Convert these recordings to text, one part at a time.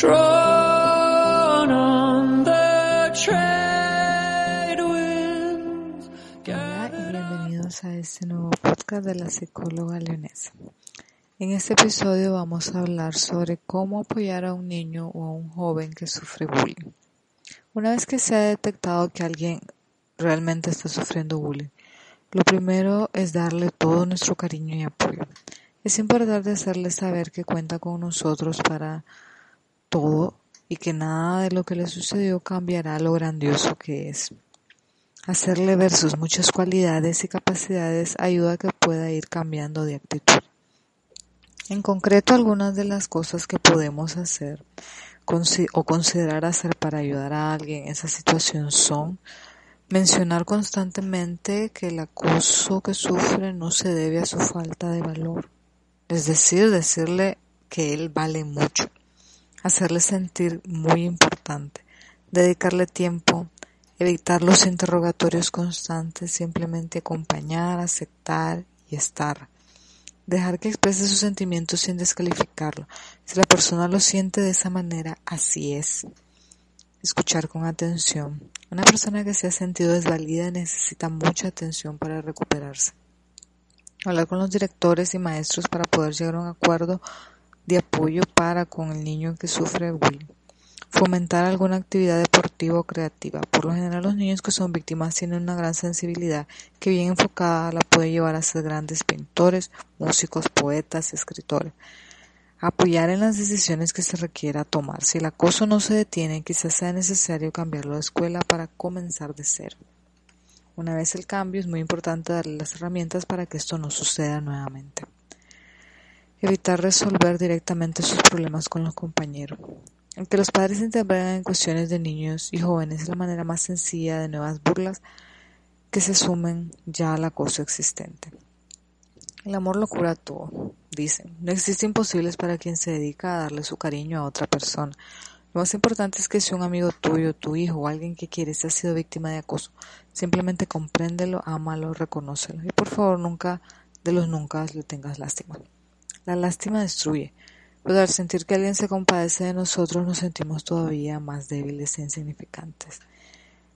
Drawn on the trade winds. Hola y bienvenidos a este nuevo podcast de la psicóloga leonesa. En este episodio vamos a hablar sobre cómo apoyar a un niño o a un joven que sufre bullying. Una vez que se ha detectado que alguien realmente está sufriendo bullying, lo primero es darle todo nuestro cariño y apoyo. Es importante hacerle saber que cuenta con nosotros para todo y que nada de lo que le sucedió cambiará lo grandioso que es. Hacerle ver sus muchas cualidades y capacidades ayuda a que pueda ir cambiando de actitud. En concreto, algunas de las cosas que podemos hacer o considerar hacer para ayudar a alguien en esa situación son mencionar constantemente que el acoso que sufre no se debe a su falta de valor. Es decir, decirle que él vale mucho hacerle sentir muy importante, dedicarle tiempo, evitar los interrogatorios constantes, simplemente acompañar, aceptar y estar. Dejar que exprese sus sentimientos sin descalificarlo. Si la persona lo siente de esa manera, así es. Escuchar con atención. Una persona que se ha sentido desvalida necesita mucha atención para recuperarse. Hablar con los directores y maestros para poder llegar a un acuerdo de apoyo para con el niño que sufre bullying. Fomentar alguna actividad deportiva o creativa. Por lo general los niños que son víctimas tienen una gran sensibilidad que bien enfocada la puede llevar a ser grandes pintores, músicos, poetas, escritores. Apoyar en las decisiones que se requiera tomar. Si el acoso no se detiene, quizás sea necesario cambiarlo de escuela para comenzar de cero. Una vez el cambio, es muy importante darle las herramientas para que esto no suceda nuevamente. Evitar resolver directamente sus problemas con los compañeros. Aunque los padres intervengan en cuestiones de niños y jóvenes es la manera más sencilla de nuevas burlas que se sumen ya al acoso existente. El amor lo cura todo, dicen. No existe imposibles para quien se dedica a darle su cariño a otra persona. Lo más importante es que si un amigo tuyo, tu hijo o alguien que quieres ha sido víctima de acoso, simplemente compréndelo, ámalo, reconócelo. Y por favor nunca, de los nunca, le tengas lástima. La lástima destruye, pero al sentir que alguien se compadece de nosotros nos sentimos todavía más débiles e insignificantes.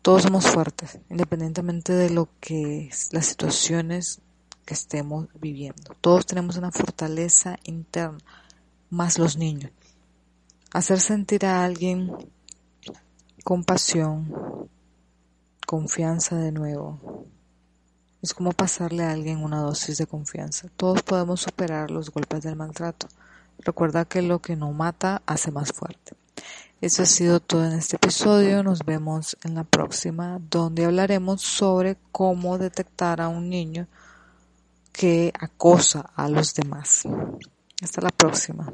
Todos somos fuertes, independientemente de lo que las situaciones que estemos viviendo. Todos tenemos una fortaleza interna, más los niños. Hacer sentir a alguien compasión, confianza de nuevo, es como pasarle a alguien una dosis de confianza. Todos podemos superar los golpes del maltrato. Recuerda que lo que no mata hace más fuerte. Eso ha sido todo en este episodio. Nos vemos en la próxima, donde hablaremos sobre cómo detectar a un niño que acosa a los demás. Hasta la próxima.